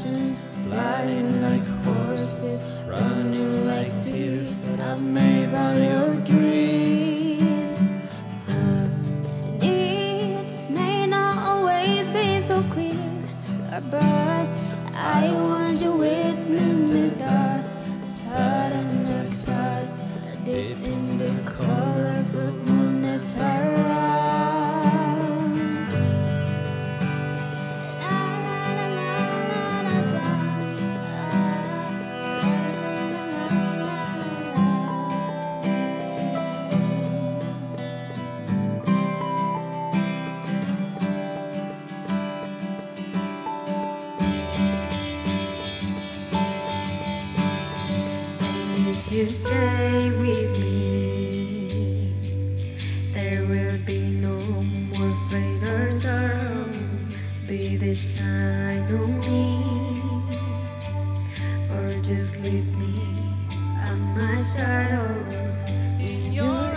emotions flying like horses, running like tears that I've made by your dreams. Uh, needs may not always be so clear, but I want you with me in the dark. You stay with me, there will be no more fate or sorrow. Be the shine on me, or just leave me at my shadow in your